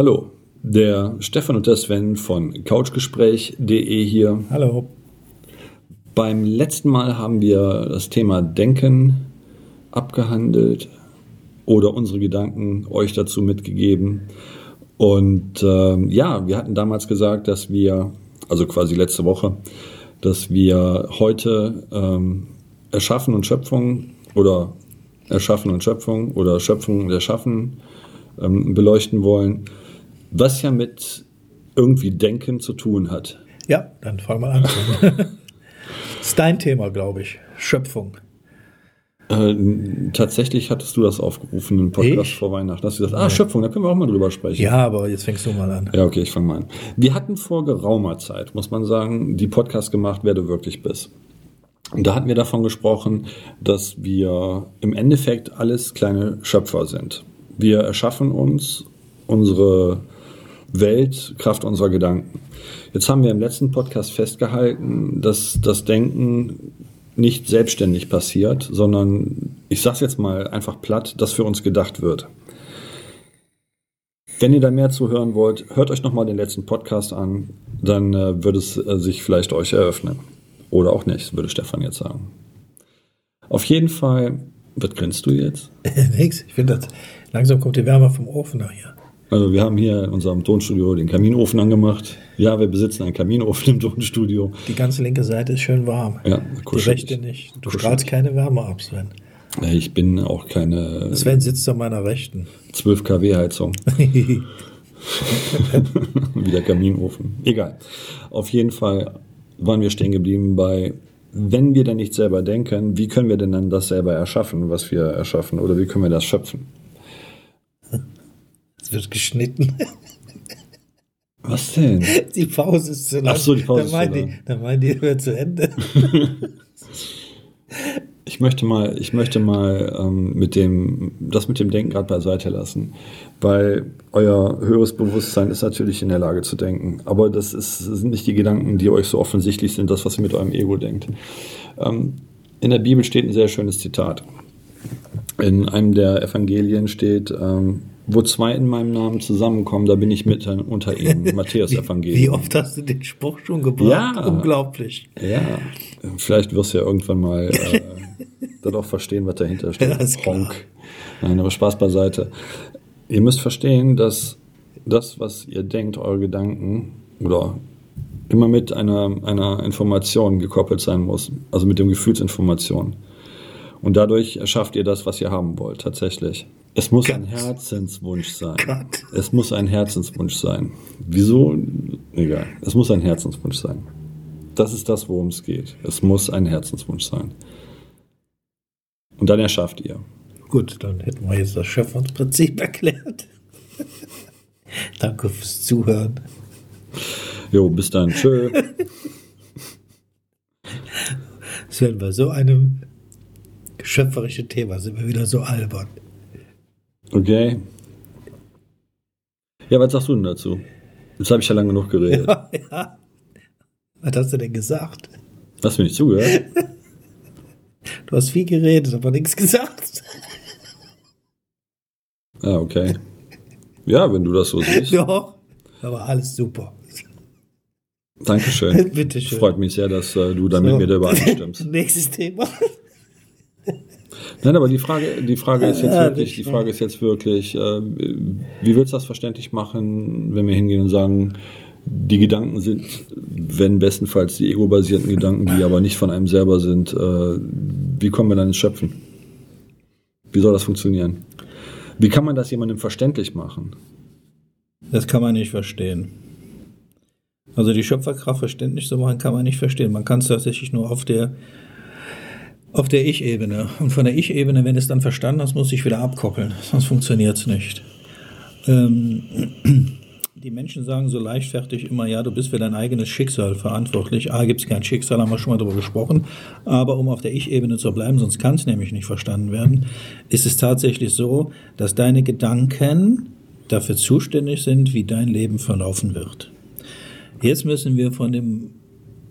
Hallo, der Stefan und der Sven von couchgespräch.de hier. Hallo. Beim letzten Mal haben wir das Thema Denken abgehandelt oder unsere Gedanken euch dazu mitgegeben. Und ähm, ja, wir hatten damals gesagt, dass wir, also quasi letzte Woche, dass wir heute ähm, Erschaffen und Schöpfung oder Erschaffen und Schöpfung oder Schöpfung und Erschaffen ähm, beleuchten wollen was ja mit irgendwie Denken zu tun hat. Ja, dann fang mal an. das ist dein Thema, glaube ich. Schöpfung. Äh, tatsächlich hattest du das aufgerufen im Podcast ich? vor Weihnachten. Hast du gesagt, ah, Schöpfung, da können wir auch mal drüber sprechen. Ja, aber jetzt fängst du mal an. Ja, okay, ich fange mal an. Wir hatten vor geraumer Zeit, muss man sagen, die Podcast gemacht, wer du wirklich bist. Und da hatten wir davon gesprochen, dass wir im Endeffekt alles kleine Schöpfer sind. Wir erschaffen uns unsere Welt Kraft unserer Gedanken. Jetzt haben wir im letzten Podcast festgehalten, dass das Denken nicht selbstständig passiert, sondern ich sage es jetzt mal einfach platt, dass für uns gedacht wird. Wenn ihr da mehr zu hören wollt, hört euch nochmal den letzten Podcast an, dann äh, würde es äh, sich vielleicht euch eröffnen. Oder auch nicht, würde Stefan jetzt sagen. Auf jeden Fall, was grinst du jetzt? Nix, ich finde das, langsam kommt die Wärme vom Ofen nach hier. Also wir haben hier in unserem Tonstudio den Kaminofen angemacht. Ja, wir besitzen einen Kaminofen im Tonstudio. Die ganze linke Seite ist schön warm. Ja, kuschelig. Die rechte nicht. Du kuschelig. strahlst keine Wärme ab, Sven. Ich bin auch keine. Sven sitzt an meiner Rechten. 12 kW Heizung. Wie der Kaminofen. Egal. Auf jeden Fall waren wir stehen geblieben bei, wenn wir denn nicht selber denken, wie können wir denn dann das selber erschaffen, was wir erschaffen? Oder wie können wir das schöpfen? Wird geschnitten. Was denn? Die Pause ist zu lang. Ach so, die Pause dann ist zu lang. Die, dann meint ihr, hört zu Ende. ich möchte mal, ich möchte mal ähm, mit dem, das mit dem Denken gerade beiseite lassen, weil euer höheres Bewusstsein ist natürlich in der Lage zu denken, aber das, ist, das sind nicht die Gedanken, die euch so offensichtlich sind, das, was ihr mit eurem Ego denkt. Ähm, in der Bibel steht ein sehr schönes Zitat. In einem der Evangelien steht, ähm, wo zwei in meinem Namen zusammenkommen, da bin ich mit unter ihnen. Matthäus Evangelium. Wie oft hast du den Spruch schon gebracht? Ja. Unglaublich. Ja. Vielleicht wirst du ja irgendwann mal äh, dann auch verstehen, was dahinter steht. Ja, Honk. Nein, aber Spaß beiseite. Ihr müsst verstehen, dass das, was ihr denkt, eure Gedanken oder immer mit einer, einer Information gekoppelt sein muss. Also mit dem Gefühlsinformation. Und dadurch erschafft ihr das, was ihr haben wollt, tatsächlich. Es muss Gott. ein Herzenswunsch sein. Gott. Es muss ein Herzenswunsch sein. Wieso? Egal. Es muss ein Herzenswunsch sein. Das ist das, worum es geht. Es muss ein Herzenswunsch sein. Und dann erschafft ihr. Gut, dann hätten wir jetzt das Schöpfungsprinzip erklärt. Danke fürs Zuhören. Jo, bis dann. Tschö. Das werden bei so einem schöpferischen Thema sind wir wieder so albern. Okay. Ja, was sagst du denn dazu? Jetzt habe ich ja lange genug geredet. Ja, ja. Was hast du denn gesagt? Hast du mir nicht zugehört? Du hast viel geredet, aber nichts gesagt. Ah, okay. Ja, wenn du das so siehst. Doch, aber alles super. Dankeschön. Bitteschön. Freut mich sehr, dass äh, du da so. mit mir dabei stimmst. Nächstes Thema. Nein, aber die Frage, die Frage ist jetzt wirklich, die Frage ist jetzt wirklich, äh, wie willst du das verständlich machen, wenn wir hingehen und sagen, die Gedanken sind, wenn bestenfalls die ego-basierten Gedanken, die aber nicht von einem selber sind, äh, wie kommen wir dann ins Schöpfen? Wie soll das funktionieren? Wie kann man das jemandem verständlich machen? Das kann man nicht verstehen. Also die Schöpferkraft verständlich zu machen, kann man nicht verstehen. Man kann es tatsächlich nur auf der auf der Ich-Ebene. Und von der Ich-Ebene, wenn es dann verstanden hast, muss ich wieder abkoppeln. Sonst funktioniert es nicht. Ähm, die Menschen sagen so leichtfertig immer, ja, du bist für dein eigenes Schicksal verantwortlich. A, gibt es kein Schicksal, haben wir schon mal darüber gesprochen. Aber um auf der Ich-Ebene zu bleiben, sonst kann es nämlich nicht verstanden werden, ist es tatsächlich so, dass deine Gedanken dafür zuständig sind, wie dein Leben verlaufen wird. Jetzt müssen wir von dem,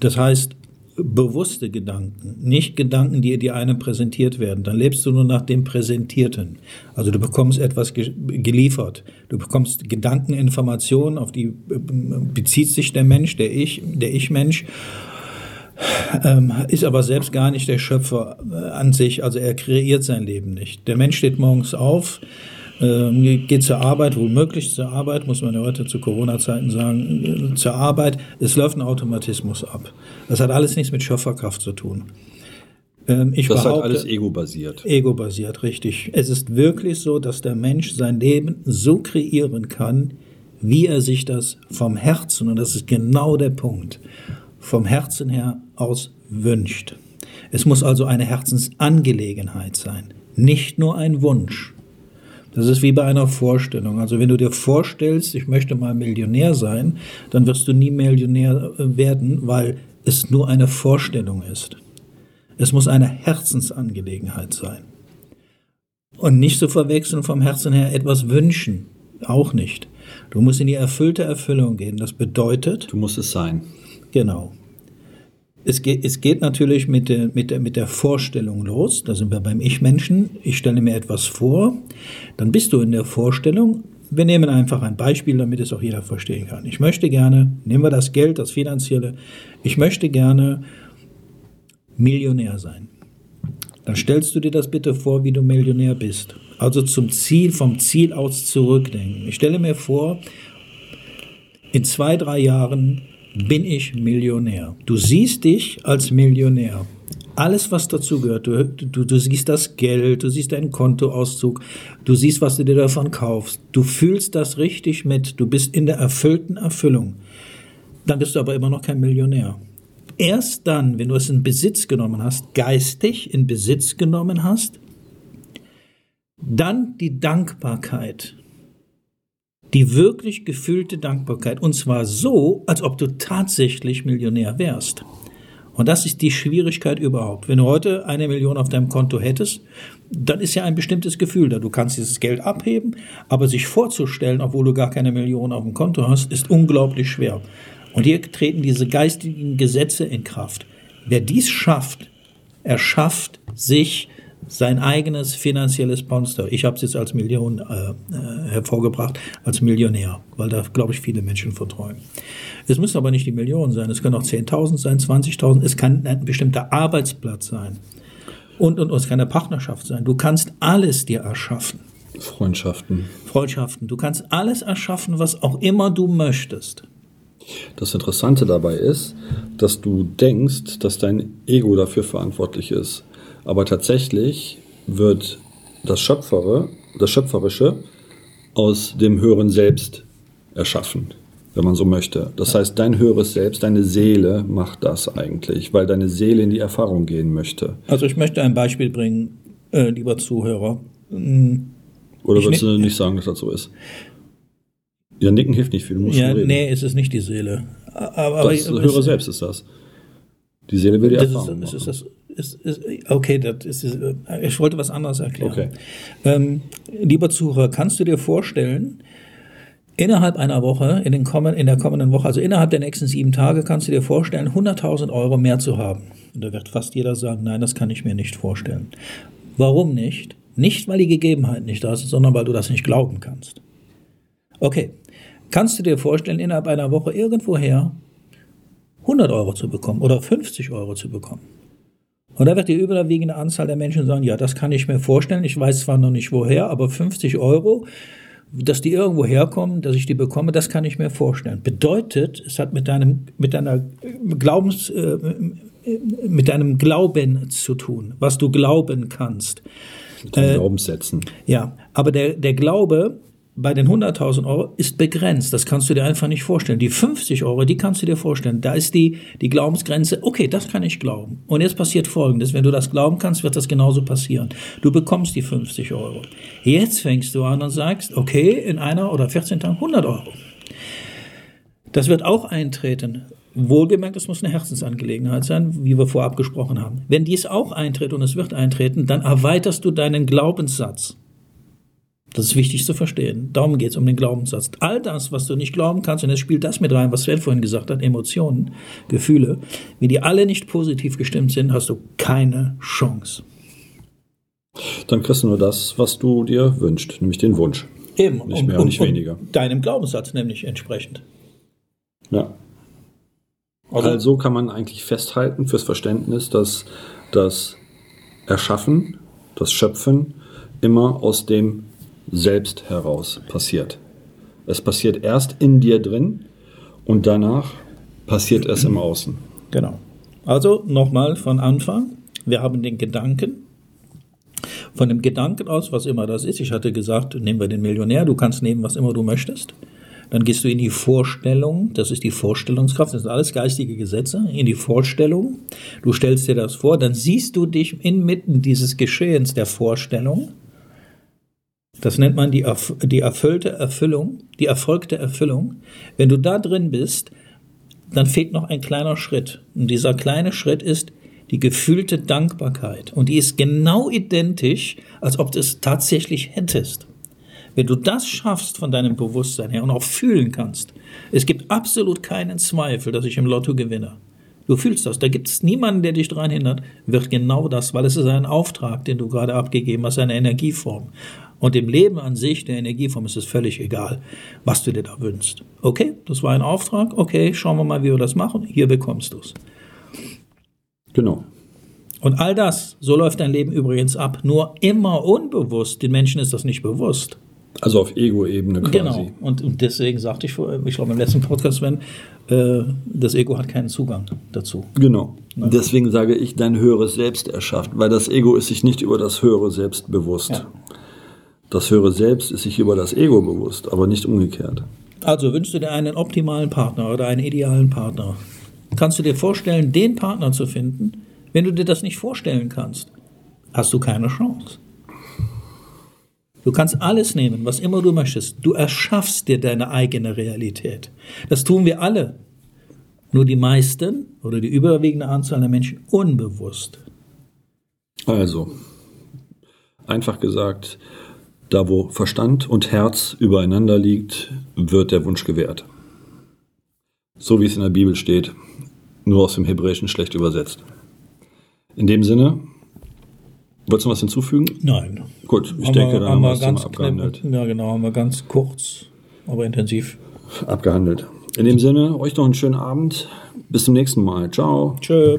das heißt, bewusste Gedanken, nicht Gedanken, die dir einem präsentiert werden. Dann lebst du nur nach dem Präsentierten. Also du bekommst etwas geliefert. Du bekommst Gedankeninformationen, auf die äh, bezieht sich der Mensch, der Ich, der Ich-Mensch. Ähm, ist aber selbst gar nicht der Schöpfer äh, an sich, also er kreiert sein Leben nicht. Der Mensch steht morgens auf, äh, geht zur Arbeit, womöglich zur Arbeit, muss man ja heute zu Corona-Zeiten sagen, äh, zur Arbeit. Es läuft ein Automatismus ab. Das hat alles nichts mit Schöpferkraft zu tun. Ähm, ich das hat alles ego-basiert. Ego-basiert, richtig. Es ist wirklich so, dass der Mensch sein Leben so kreieren kann, wie er sich das vom Herzen, und das ist genau der Punkt, vom Herzen her aus wünscht. Es muss also eine Herzensangelegenheit sein, nicht nur ein Wunsch. Das ist wie bei einer Vorstellung. Also wenn du dir vorstellst, ich möchte mal Millionär sein, dann wirst du nie Millionär äh, werden, weil es nur eine Vorstellung ist. Es muss eine Herzensangelegenheit sein. Und nicht zu verwechseln vom Herzen her etwas wünschen. Auch nicht. Du musst in die erfüllte Erfüllung gehen. Das bedeutet. Du musst es sein. Genau. Es geht, es geht natürlich mit der, mit, der, mit der Vorstellung los. Da sind wir beim Ich-Menschen. Ich stelle mir etwas vor. Dann bist du in der Vorstellung. Wir nehmen einfach ein Beispiel, damit es auch jeder verstehen kann. Ich möchte gerne, nehmen wir das Geld, das Finanzielle, ich möchte gerne Millionär sein. Dann stellst du dir das bitte vor, wie du Millionär bist. Also zum Ziel, vom Ziel aus zurückdenken. Ich stelle mir vor, in zwei, drei Jahren bin ich Millionär. Du siehst dich als Millionär. Alles, was dazu gehört. Du, du, du siehst das Geld, du siehst deinen Kontoauszug, du siehst, was du dir davon kaufst. Du fühlst das richtig mit. Du bist in der erfüllten Erfüllung. Dann bist du aber immer noch kein Millionär. Erst dann, wenn du es in Besitz genommen hast, geistig in Besitz genommen hast, dann die Dankbarkeit die wirklich gefühlte Dankbarkeit. Und zwar so, als ob du tatsächlich Millionär wärst. Und das ist die Schwierigkeit überhaupt. Wenn du heute eine Million auf deinem Konto hättest, dann ist ja ein bestimmtes Gefühl da. Du kannst dieses Geld abheben, aber sich vorzustellen, obwohl du gar keine Million auf dem Konto hast, ist unglaublich schwer. Und hier treten diese geistigen Gesetze in Kraft. Wer dies schafft, erschafft sich sein eigenes finanzielles Monster. Ich habe es jetzt als Million äh, äh, hervorgebracht, als Millionär, weil da, glaube ich, viele Menschen verträumen. Es müssen aber nicht die Millionen sein, es können auch 10.000 sein, 20.000, es kann ein bestimmter Arbeitsplatz sein. Und, und, und es kann eine Partnerschaft sein. Du kannst alles dir erschaffen. Freundschaften. Freundschaften. Du kannst alles erschaffen, was auch immer du möchtest. Das Interessante dabei ist, dass du denkst, dass dein Ego dafür verantwortlich ist. Aber tatsächlich wird das Schöpfere, das Schöpferische aus dem höheren Selbst erschaffen, wenn man so möchte. Das heißt, dein höheres Selbst, deine Seele macht das eigentlich, weil deine Seele in die Erfahrung gehen möchte. Also ich möchte ein Beispiel bringen, äh, lieber Zuhörer. Hm. Oder ich würdest du nicht sagen, dass das so ist? Ja, nicken hilft nicht viel. Du musst ja, nee, es ist nicht die Seele. Aber, das aber, höhere Selbst ist das. Die Seele will die das Erfahrung ist, ist das, ist, ist, okay, das ist, ich wollte was anderes erklären. Okay. Ähm, lieber Zuhörer, kannst du dir vorstellen, innerhalb einer Woche, in, den kommen, in der kommenden Woche, also innerhalb der nächsten sieben Tage, kannst du dir vorstellen, 100.000 Euro mehr zu haben? Und da wird fast jeder sagen, nein, das kann ich mir nicht vorstellen. Warum nicht? Nicht, weil die Gegebenheit nicht da ist, sondern weil du das nicht glauben kannst. Okay, kannst du dir vorstellen, innerhalb einer Woche irgendwoher 100 Euro zu bekommen oder 50 Euro zu bekommen? Und da wird die überwiegende Anzahl der Menschen sagen, ja, das kann ich mir vorstellen. Ich weiß zwar noch nicht woher, aber 50 Euro, dass die irgendwo herkommen, dass ich die bekomme, das kann ich mir vorstellen. Bedeutet, es hat mit deinem, mit deiner Glaubens, äh, mit deinem Glauben zu tun, was du glauben kannst. Mit äh, Glaubenssätzen. Ja, aber der, der Glaube bei den 100.000 Euro ist begrenzt. Das kannst du dir einfach nicht vorstellen. Die 50 Euro, die kannst du dir vorstellen. Da ist die, die Glaubensgrenze, okay, das kann ich glauben. Und jetzt passiert Folgendes. Wenn du das glauben kannst, wird das genauso passieren. Du bekommst die 50 Euro. Jetzt fängst du an und sagst, okay, in einer oder 14 Tagen 100 Euro. Das wird auch eintreten. Wohlgemerkt, es muss eine Herzensangelegenheit sein, wie wir vorab gesprochen haben. Wenn dies auch eintritt und es wird eintreten, dann erweiterst du deinen Glaubenssatz. Das ist wichtig zu verstehen. Darum geht es um den Glaubenssatz. All das, was du nicht glauben kannst, und jetzt spielt das mit rein, was Sven vorhin gesagt hat, Emotionen, Gefühle, wie die alle nicht positiv gestimmt sind, hast du keine Chance. Dann kriegst du nur das, was du dir wünschst, nämlich den Wunsch. Eben. Nicht mehr und nicht weniger. Deinem Glaubenssatz nämlich entsprechend. Ja. Also kann man eigentlich festhalten fürs Verständnis, dass das Erschaffen, das Schöpfen immer aus dem Selbst heraus passiert. Es passiert erst in dir drin und danach passiert es im Außen. Genau. Also nochmal von Anfang. Wir haben den Gedanken. Von dem Gedanken aus, was immer das ist, ich hatte gesagt, nehmen wir den Millionär, du kannst nehmen, was immer du möchtest. Dann gehst du in die Vorstellung, das ist die Vorstellungskraft, das sind alles geistige Gesetze, in die Vorstellung. Du stellst dir das vor, dann siehst du dich inmitten dieses Geschehens der Vorstellung. Das nennt man die, die erfüllte Erfüllung, die erfolgte Erfüllung. Wenn du da drin bist, dann fehlt noch ein kleiner Schritt. Und dieser kleine Schritt ist die gefühlte Dankbarkeit. Und die ist genau identisch, als ob du es tatsächlich hättest. Wenn du das schaffst von deinem Bewusstsein her und auch fühlen kannst, es gibt absolut keinen Zweifel, dass ich im Lotto gewinne. Du fühlst das. Da gibt es niemanden, der dich daran hindert, wird genau das, weil es ist ein Auftrag, den du gerade abgegeben hast, eine Energieform. Und im Leben an sich, der Energieform, ist es völlig egal, was du dir da wünschst. Okay, das war ein Auftrag. Okay, schauen wir mal, wie wir das machen. Hier bekommst du es. Genau. Und all das, so läuft dein Leben übrigens ab, nur immer unbewusst. Den Menschen ist das nicht bewusst. Also auf Ego-Ebene quasi. Genau. Und, und, deswegen sagte ich ich glaube im letzten Podcast, wenn äh, das Ego hat keinen Zugang dazu. Genau. Nein. Deswegen sage ich, dein höheres Selbst erschafft, weil das Ego ist sich nicht über das höhere Selbst bewusst. Ja. Das höhere Selbst ist sich über das Ego bewusst, aber nicht umgekehrt. Also wünschst du dir einen optimalen Partner oder einen idealen Partner? Kannst du dir vorstellen, den Partner zu finden? Wenn du dir das nicht vorstellen kannst, hast du keine Chance. Du kannst alles nehmen, was immer du möchtest. Du erschaffst dir deine eigene Realität. Das tun wir alle. Nur die meisten oder die überwiegende Anzahl der Menschen unbewusst. Also, einfach gesagt, da wo Verstand und Herz übereinander liegt, wird der Wunsch gewährt. So wie es in der Bibel steht, nur aus dem Hebräischen schlecht übersetzt. In dem Sinne, Wolltest du was hinzufügen? Nein. Gut, ich haben denke, da haben wir ganz abgehandelt. Ja, genau, haben wir ganz kurz, aber intensiv abgehandelt. In dem Sinne, euch noch einen schönen Abend. Bis zum nächsten Mal. Ciao. Tschö.